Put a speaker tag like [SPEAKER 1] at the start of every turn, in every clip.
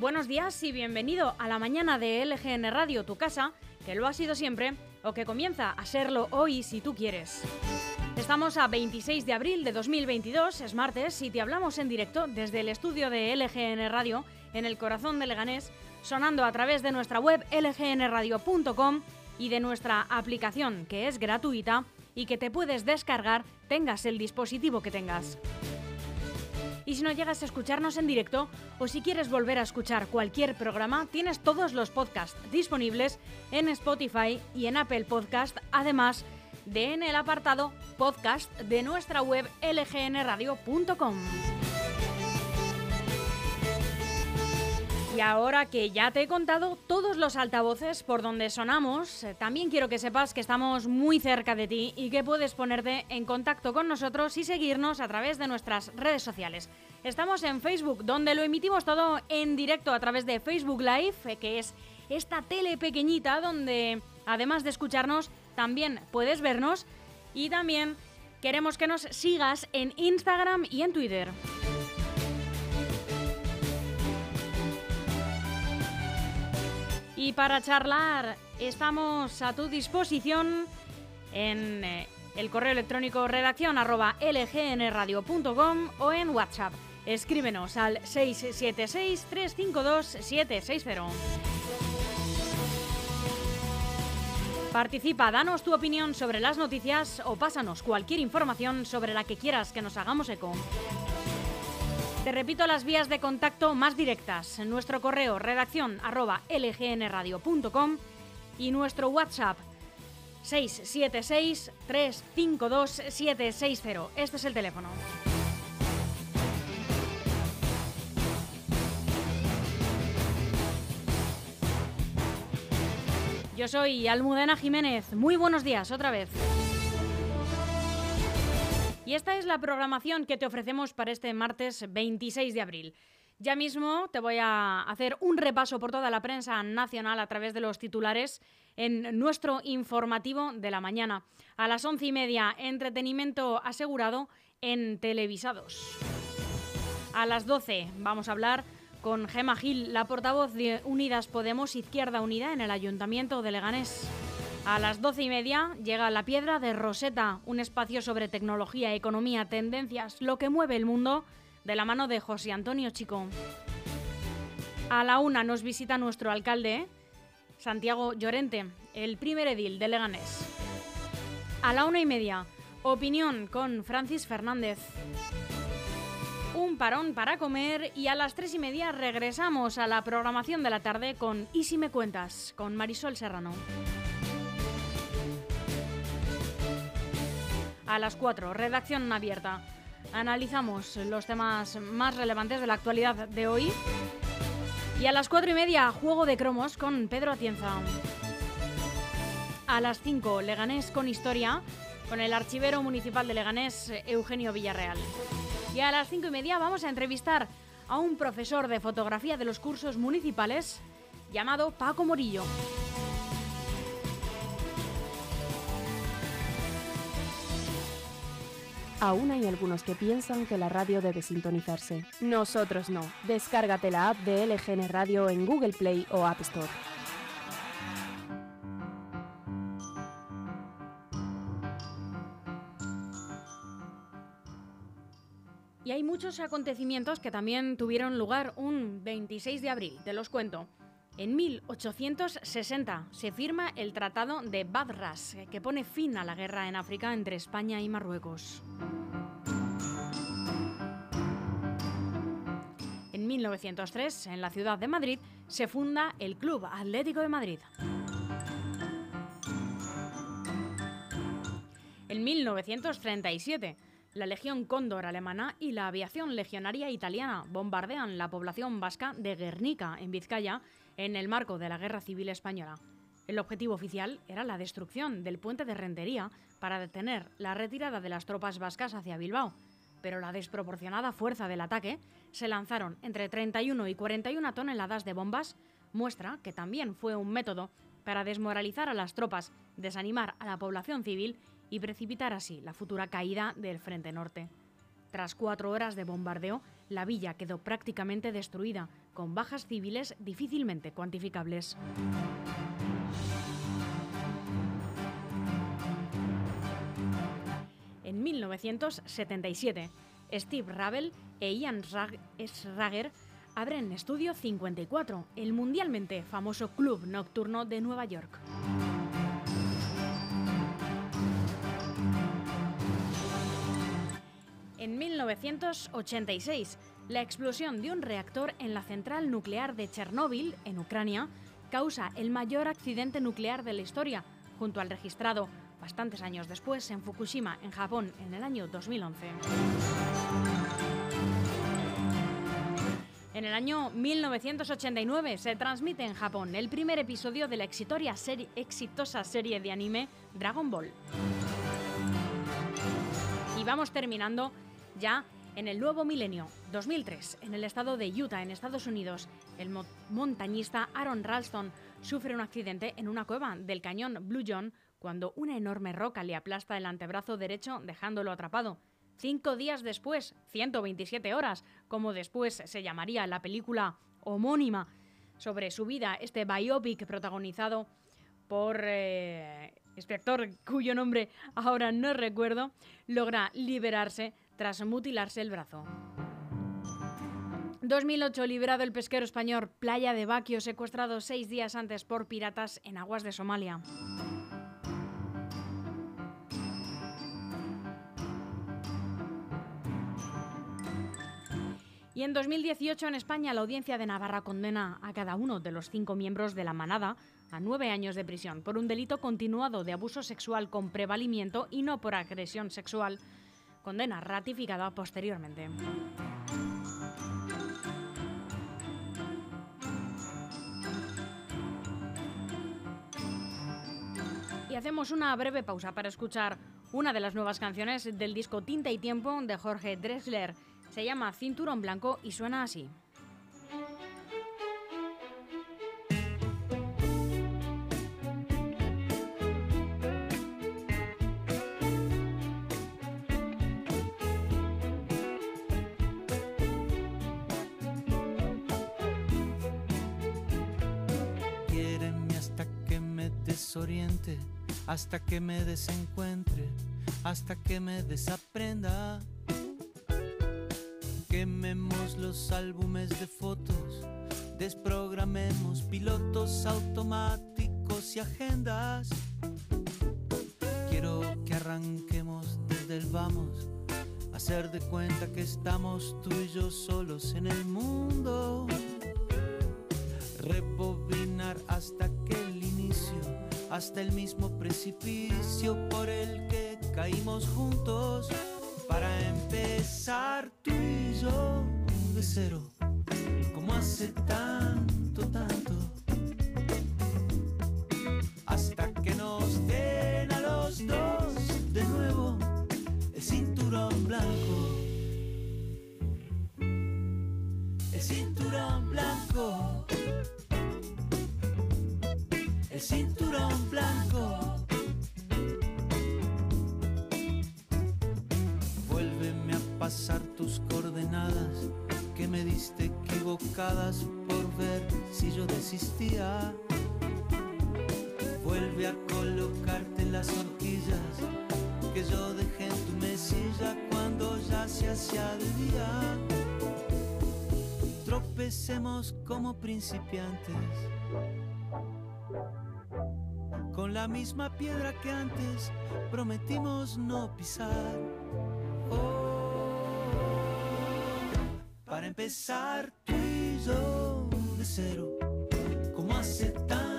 [SPEAKER 1] Buenos días y bienvenido a la mañana de LGN Radio, tu casa, que lo ha sido siempre o que comienza a serlo hoy si tú quieres. Estamos a 26 de abril de 2022, es martes, y te hablamos en directo desde el estudio de LGN Radio, en el corazón de Leganés, sonando a través de nuestra web lgnradio.com y de nuestra aplicación, que es gratuita y que te puedes descargar tengas el dispositivo que tengas. Y si no llegas a escucharnos en directo o si quieres volver a escuchar cualquier programa, tienes todos los podcasts disponibles en Spotify y en Apple Podcast, además de en el apartado podcast de nuestra web lgnradio.com. Y ahora que ya te he contado todos los altavoces por donde sonamos, eh, también quiero que sepas que estamos muy cerca de ti y que puedes ponerte en contacto con nosotros y seguirnos a través de nuestras redes sociales. Estamos en Facebook, donde lo emitimos todo en directo a través de Facebook Live, eh, que es esta tele pequeñita donde, además de escucharnos, también puedes vernos y también queremos que nos sigas en Instagram y en Twitter. Y para charlar estamos a tu disposición en eh, el correo electrónico redacción lgnradio.com o en WhatsApp. Escríbenos al 676-352-760. Participa, danos tu opinión sobre las noticias o pásanos cualquier información sobre la que quieras que nos hagamos eco. Te repito las vías de contacto más directas. Nuestro correo redacción arroba lgnradio.com y nuestro WhatsApp 676-352-760. Este es el teléfono. Yo soy Almudena Jiménez. Muy buenos días otra vez. Y esta es la programación que te ofrecemos para este martes 26 de abril. Ya mismo te voy a hacer un repaso por toda la prensa nacional a través de los titulares en nuestro informativo de la mañana. A las once y media, entretenimiento asegurado en televisados. A las 12 vamos a hablar con Gema Gil, la portavoz de Unidas Podemos Izquierda Unida en el Ayuntamiento de Leganés. A las doce y media llega La Piedra de Rosetta, un espacio sobre tecnología, economía, tendencias, lo que mueve el mundo, de la mano de José Antonio Chico. A la una nos visita nuestro alcalde, Santiago Llorente, el primer edil de Leganés. A la una y media, opinión con Francis Fernández. Un parón para comer y a las tres y media regresamos a la programación de la tarde con Y si me cuentas, con Marisol Serrano. A las 4, redacción abierta. Analizamos los temas más relevantes de la actualidad de hoy. Y a las 4 y media, juego de cromos con Pedro Atienza. A las 5, Leganés con historia, con el archivero municipal de Leganés, Eugenio Villarreal. Y a las 5 y media vamos a entrevistar a un profesor de fotografía de los cursos municipales llamado Paco Morillo.
[SPEAKER 2] Aún hay algunos que piensan que la radio debe sintonizarse. Nosotros no. Descárgate la app de LGN Radio en Google Play o App Store.
[SPEAKER 1] Y hay muchos acontecimientos que también tuvieron lugar un 26 de abril, te los cuento. En 1860 se firma el Tratado de Badras, que pone fin a la guerra en África entre España y Marruecos. En 1903, en la ciudad de Madrid, se funda el Club Atlético de Madrid. En 1937, la Legión Cóndor alemana y la aviación legionaria italiana bombardean la población vasca de Guernica, en Vizcaya, en el marco de la Guerra Civil Española. El objetivo oficial era la destrucción del puente de Rentería para detener la retirada de las tropas vascas hacia Bilbao, pero la desproporcionada fuerza del ataque se lanzaron entre 31 y 41 toneladas de bombas, muestra que también fue un método para desmoralizar a las tropas, desanimar a la población civil y precipitar así la futura caída del Frente Norte. Tras cuatro horas de bombardeo, la villa quedó prácticamente destruida, con bajas civiles difícilmente cuantificables. En 1977, Steve Ravel e Ian Schrager abren Estudio 54, el mundialmente famoso club nocturno de Nueva York. 1986, la explosión de un reactor en la central nuclear de Chernóbil, en Ucrania, causa el mayor accidente nuclear de la historia, junto al registrado bastantes años después en Fukushima, en Japón, en el año 2011. En el año 1989 se transmite en Japón el primer episodio de la exitosa serie de anime Dragon Ball. Y vamos terminando ya en el nuevo milenio, 2003, en el estado de Utah, en Estados Unidos, el montañista Aaron Ralston sufre un accidente en una cueva del cañón Blue John cuando una enorme roca le aplasta el antebrazo derecho dejándolo atrapado. Cinco días después, 127 horas, como después se llamaría la película homónima sobre su vida, este biopic protagonizado por eh, inspector cuyo nombre ahora no recuerdo, logra liberarse tras mutilarse el brazo. 2008, liberado el pesquero español Playa de Baquio, secuestrado seis días antes por piratas en aguas de Somalia. Y en 2018 en España la audiencia de Navarra condena a cada uno de los cinco miembros de la manada a nueve años de prisión por un delito continuado de abuso sexual con prevalimiento y no por agresión sexual condena ratificada posteriormente. Y hacemos una breve pausa para escuchar una de las nuevas canciones del disco Tinta y Tiempo de Jorge Dressler. Se llama Cinturón Blanco y suena así.
[SPEAKER 3] Hasta que me desencuentre, hasta que me desaprenda. Quememos los álbumes de fotos, desprogramemos pilotos automáticos y agendas. Quiero que arranquemos desde el vamos, hacer de cuenta que estamos tú y yo solos en el mundo. Hasta el mismo precipicio por el que caímos juntos. Para empezar tú y yo de cero, como hace tanto, por ver si yo desistía. Vuelve a colocarte las horquillas que yo dejé en tu mesilla cuando ya se hacía de día. Tropecemos como principiantes con la misma piedra que antes prometimos no pisar. Oh, para empezar tú yo de cero, como hace tanto,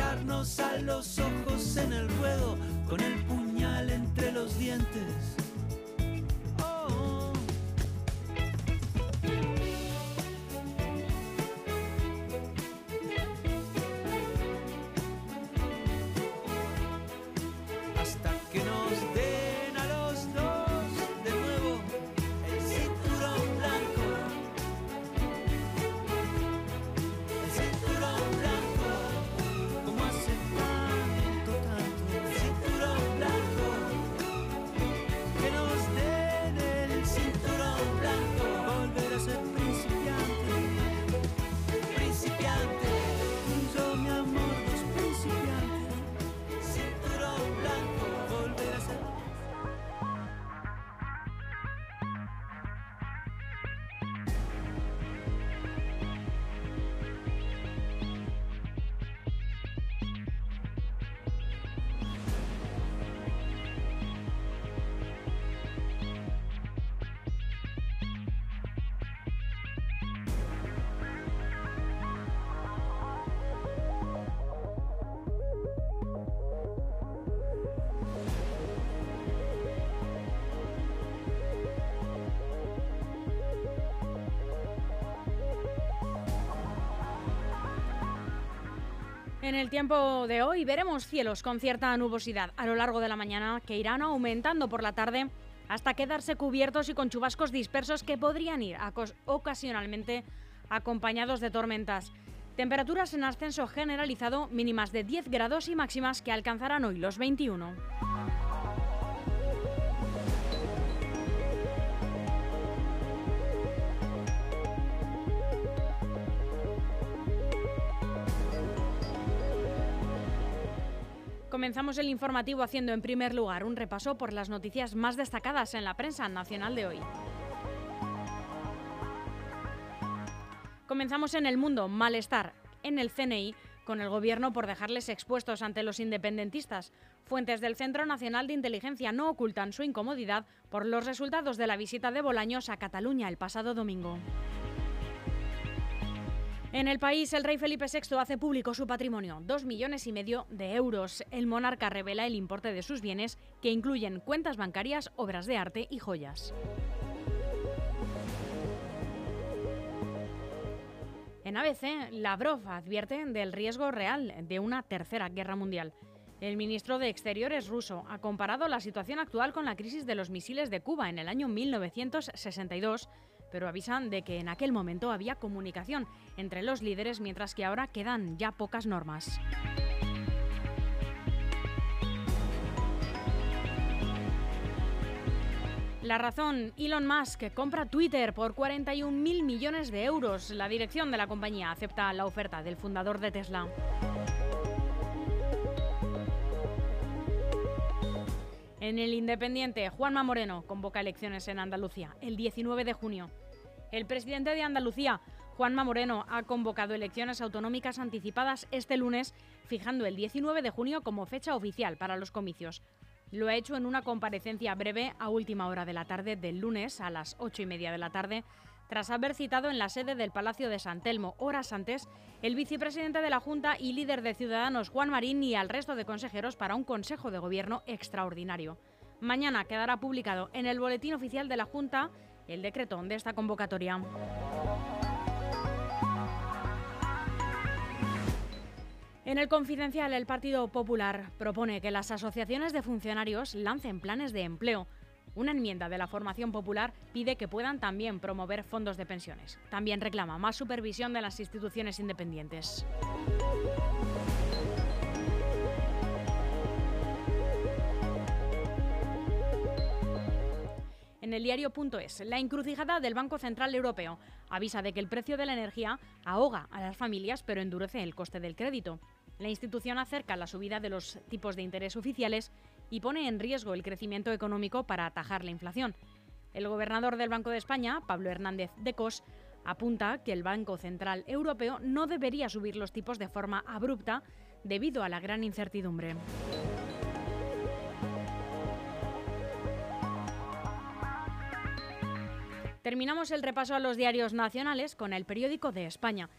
[SPEAKER 3] a los ojos en el ruedo con el puñal entre los dientes.
[SPEAKER 1] En el tiempo de hoy veremos cielos con cierta nubosidad a lo largo de la mañana que irán aumentando por la tarde hasta quedarse cubiertos y con chubascos dispersos que podrían ir ocasionalmente acompañados de tormentas. Temperaturas en ascenso generalizado mínimas de 10 grados y máximas que alcanzarán hoy los 21. Comenzamos el informativo haciendo en primer lugar un repaso por las noticias más destacadas en la prensa nacional de hoy. Comenzamos en el mundo, malestar en el CNI con el gobierno por dejarles expuestos ante los independentistas. Fuentes del Centro Nacional de Inteligencia no ocultan su incomodidad por los resultados de la visita de Bolaños a Cataluña el pasado domingo. En el país, el rey Felipe VI hace público su patrimonio, dos millones y medio de euros. El monarca revela el importe de sus bienes, que incluyen cuentas bancarias, obras de arte y joyas. En ABC, Lavrov advierte del riesgo real de una tercera guerra mundial. El ministro de Exteriores ruso ha comparado la situación actual con la crisis de los misiles de Cuba en el año 1962, pero avisan de que en aquel momento había comunicación entre los líderes mientras que ahora quedan ya pocas normas. La razón, Elon Musk compra Twitter por 41 mil millones de euros. La dirección de la compañía acepta la oferta del fundador de Tesla. En el Independiente, Juanma Moreno convoca elecciones en Andalucía el 19 de junio. El presidente de Andalucía, Juanma Moreno, ha convocado elecciones autonómicas anticipadas este lunes, fijando el 19 de junio como fecha oficial para los comicios. Lo ha hecho en una comparecencia breve a última hora de la tarde del lunes a las ocho y media de la tarde, tras haber citado en la sede del Palacio de San Telmo horas antes el vicepresidente de la Junta y líder de Ciudadanos Juan Marín y al resto de consejeros para un Consejo de Gobierno extraordinario. Mañana quedará publicado en el Boletín Oficial de la Junta el decreto de esta convocatoria. En el confidencial, el Partido Popular propone que las asociaciones de funcionarios lancen planes de empleo. Una enmienda de la formación popular pide que puedan también promover fondos de pensiones. También reclama más supervisión de las instituciones independientes. En el diario.es, la encrucijada del Banco Central Europeo avisa de que el precio de la energía ahoga a las familias pero endurece el coste del crédito. La institución acerca la subida de los tipos de interés oficiales y pone en riesgo el crecimiento económico para atajar la inflación. El gobernador del Banco de España, Pablo Hernández de Cos, apunta que el Banco Central Europeo no debería subir los tipos de forma abrupta debido a la gran incertidumbre. Terminamos el repaso a los diarios nacionales con el periódico de España.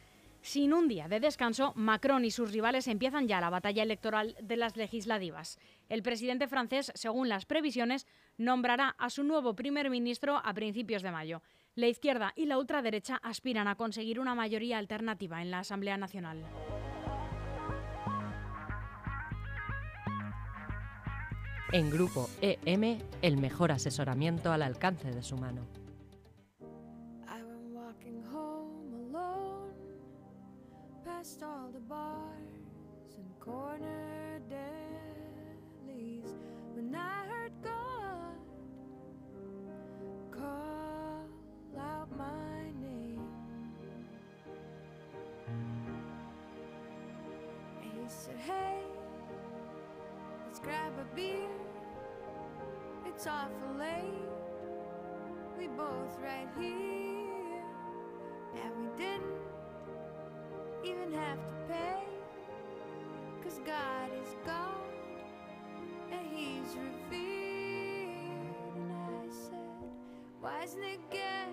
[SPEAKER 1] Sin un día de descanso, Macron y sus rivales empiezan ya la batalla electoral de las legislativas. El presidente francés, según las previsiones, nombrará a su nuevo primer ministro a principios de mayo. La izquierda y la ultraderecha aspiran a conseguir una mayoría alternativa en la Asamblea Nacional.
[SPEAKER 4] En Grupo EM, el mejor asesoramiento al alcance de su mano.
[SPEAKER 5] past all the bars and corner delis when I heard God call out my name. And he said, Hey, let's grab a beer. It's awful late. We both right here. and we didn't even have to pay. Cause God is God and He's revered. And I said, Why isn't it get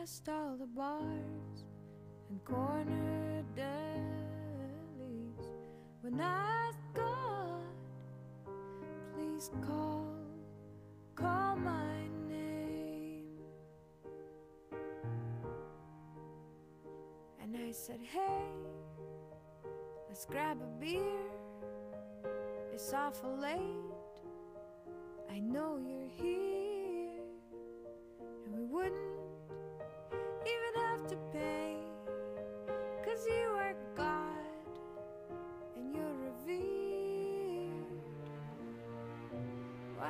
[SPEAKER 5] past all the bars and corner delis. When I God, please call, call my name. And I said, Hey, let's grab a beer. It's awful late. I know you're here, and we wouldn't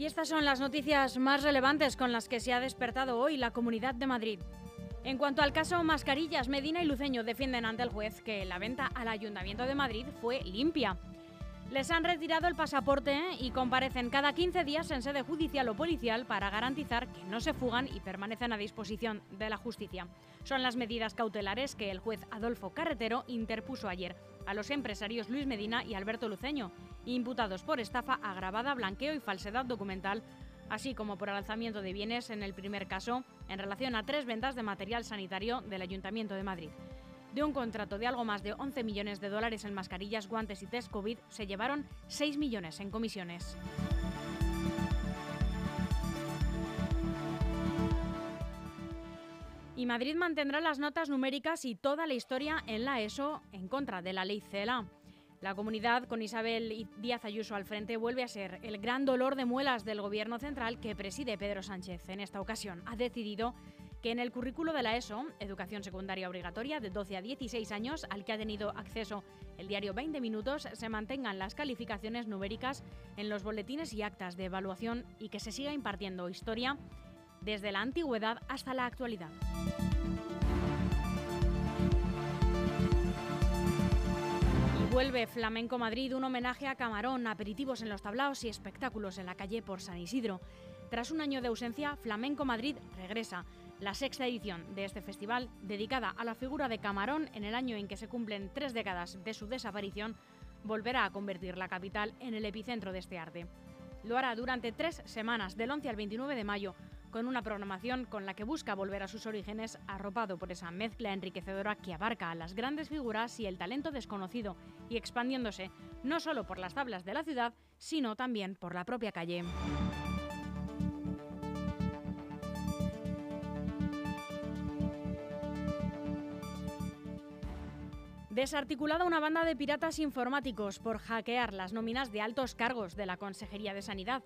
[SPEAKER 1] Y estas son las noticias más relevantes con las que se ha despertado hoy la Comunidad de Madrid. En cuanto al caso Mascarillas, Medina y Luceño defienden ante el juez que la venta al Ayuntamiento de Madrid fue limpia. Les han retirado el pasaporte y comparecen cada 15 días en sede judicial o policial para garantizar que no se fugan y permanecen a disposición de la justicia. Son las medidas cautelares que el juez Adolfo Carretero interpuso ayer a los empresarios Luis Medina y Alberto Luceño, imputados por estafa agravada, blanqueo y falsedad documental así como por alzamiento de bienes en el primer caso en relación a tres ventas de material sanitario del Ayuntamiento de Madrid. De un contrato de algo más de 11 millones de dólares en mascarillas, guantes y test COVID, se llevaron 6 millones en comisiones. Y Madrid mantendrá las notas numéricas y toda la historia en la ESO en contra de la ley CELA. La comunidad, con Isabel Díaz Ayuso al frente, vuelve a ser el gran dolor de muelas del Gobierno central que preside Pedro Sánchez. En esta ocasión ha decidido que en el currículo de la ESO, Educación Secundaria Obligatoria de 12 a 16 años, al que ha tenido acceso el diario 20 Minutos, se mantengan las calificaciones numéricas en los boletines y actas de evaluación y que se siga impartiendo historia desde la antigüedad hasta la actualidad. Vuelve Flamenco Madrid, un homenaje a Camarón, aperitivos en los tablaos y espectáculos en la calle por San Isidro. Tras un año de ausencia, Flamenco Madrid regresa. La sexta edición de este festival, dedicada a la figura de Camarón en el año en que se cumplen tres décadas de su desaparición, volverá a convertir la capital en el epicentro de este arte. Lo hará durante tres semanas, del 11 al 29 de mayo, con una programación con la que busca volver a sus orígenes, arropado por esa mezcla enriquecedora que abarca a las grandes figuras y el talento desconocido, y expandiéndose no solo por las tablas de la ciudad, sino también por la propia calle. Desarticulada una banda de piratas informáticos por hackear las nóminas de altos cargos de la Consejería de Sanidad.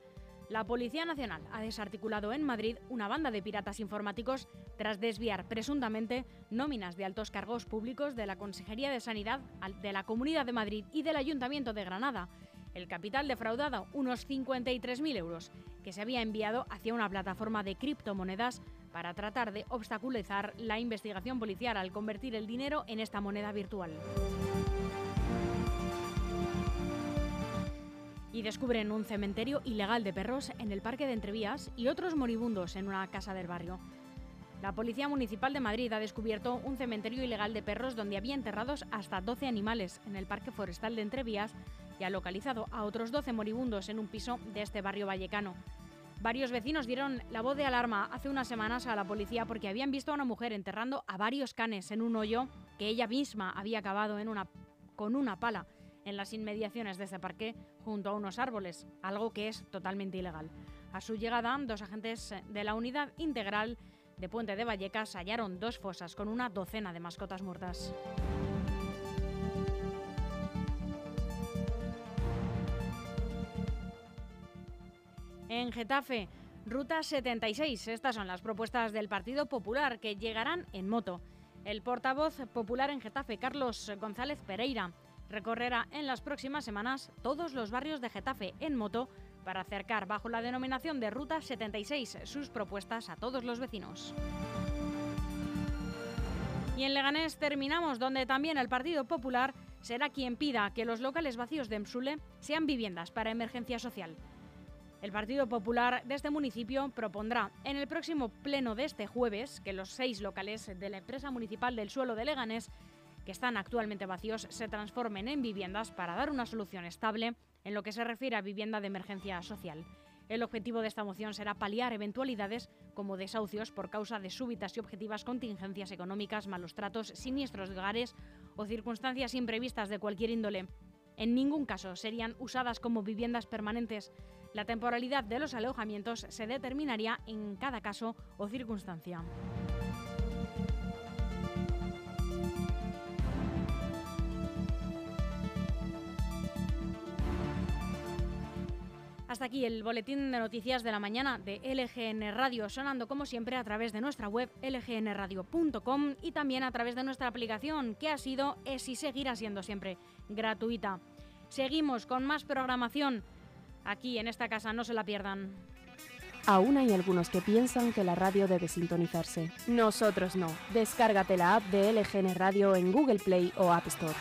[SPEAKER 1] La Policía Nacional ha desarticulado en Madrid una banda de piratas informáticos tras desviar presuntamente nóminas de altos cargos públicos de la Consejería de Sanidad de la Comunidad de Madrid y del Ayuntamiento de Granada. El capital defraudado, unos 53.000 euros, que se había enviado hacia una plataforma de criptomonedas para tratar de obstaculizar la investigación policial al convertir el dinero en esta moneda virtual. Y descubren un cementerio ilegal de perros en el Parque de Entrevías y otros moribundos en una casa del barrio. La Policía Municipal de Madrid ha descubierto un cementerio ilegal de perros donde había enterrados hasta 12 animales en el Parque Forestal de Entrevías y ha localizado a otros 12 moribundos en un piso de este barrio vallecano. Varios vecinos dieron la voz de alarma hace unas semanas a la policía porque habían visto a una mujer enterrando a varios canes en un hoyo que ella misma había una, con una pala en las inmediaciones de este parque junto a unos árboles, algo que es totalmente ilegal. A su llegada, dos agentes de la unidad integral de Puente de Vallecas hallaron dos fosas con una docena de mascotas muertas. En Getafe, Ruta 76. Estas son las propuestas del Partido Popular que llegarán en moto. El portavoz popular en Getafe, Carlos González Pereira, recorrerá en las próximas semanas todos los barrios de Getafe en moto para acercar bajo la denominación de Ruta 76 sus propuestas a todos los vecinos. Y en Leganés terminamos, donde también el Partido Popular será quien pida que los locales vacíos de Emsule sean viviendas para emergencia social. El Partido Popular de este municipio propondrá en el próximo pleno de este jueves que los seis locales de la empresa municipal del suelo de Leganés, que están actualmente vacíos, se transformen en viviendas para dar una solución estable en lo que se refiere a vivienda de emergencia social. El objetivo de esta moción será paliar eventualidades como desahucios por causa de súbitas y objetivas contingencias económicas, malos tratos, siniestros de hogares o circunstancias imprevistas de cualquier índole. En ningún caso serían usadas como viviendas permanentes. La temporalidad de los alojamientos se determinaría en cada caso o circunstancia. Hasta aquí el boletín de noticias de la mañana de LGN Radio, sonando como siempre a través de nuestra web lgnradio.com y también a través de nuestra aplicación, que ha sido, es y seguirá siendo siempre gratuita. Seguimos con más programación aquí en esta casa, no se la pierdan.
[SPEAKER 2] Aún hay algunos que piensan que la radio debe sintonizarse. Nosotros no. Descárgate la app de LGN Radio en Google Play o App Store.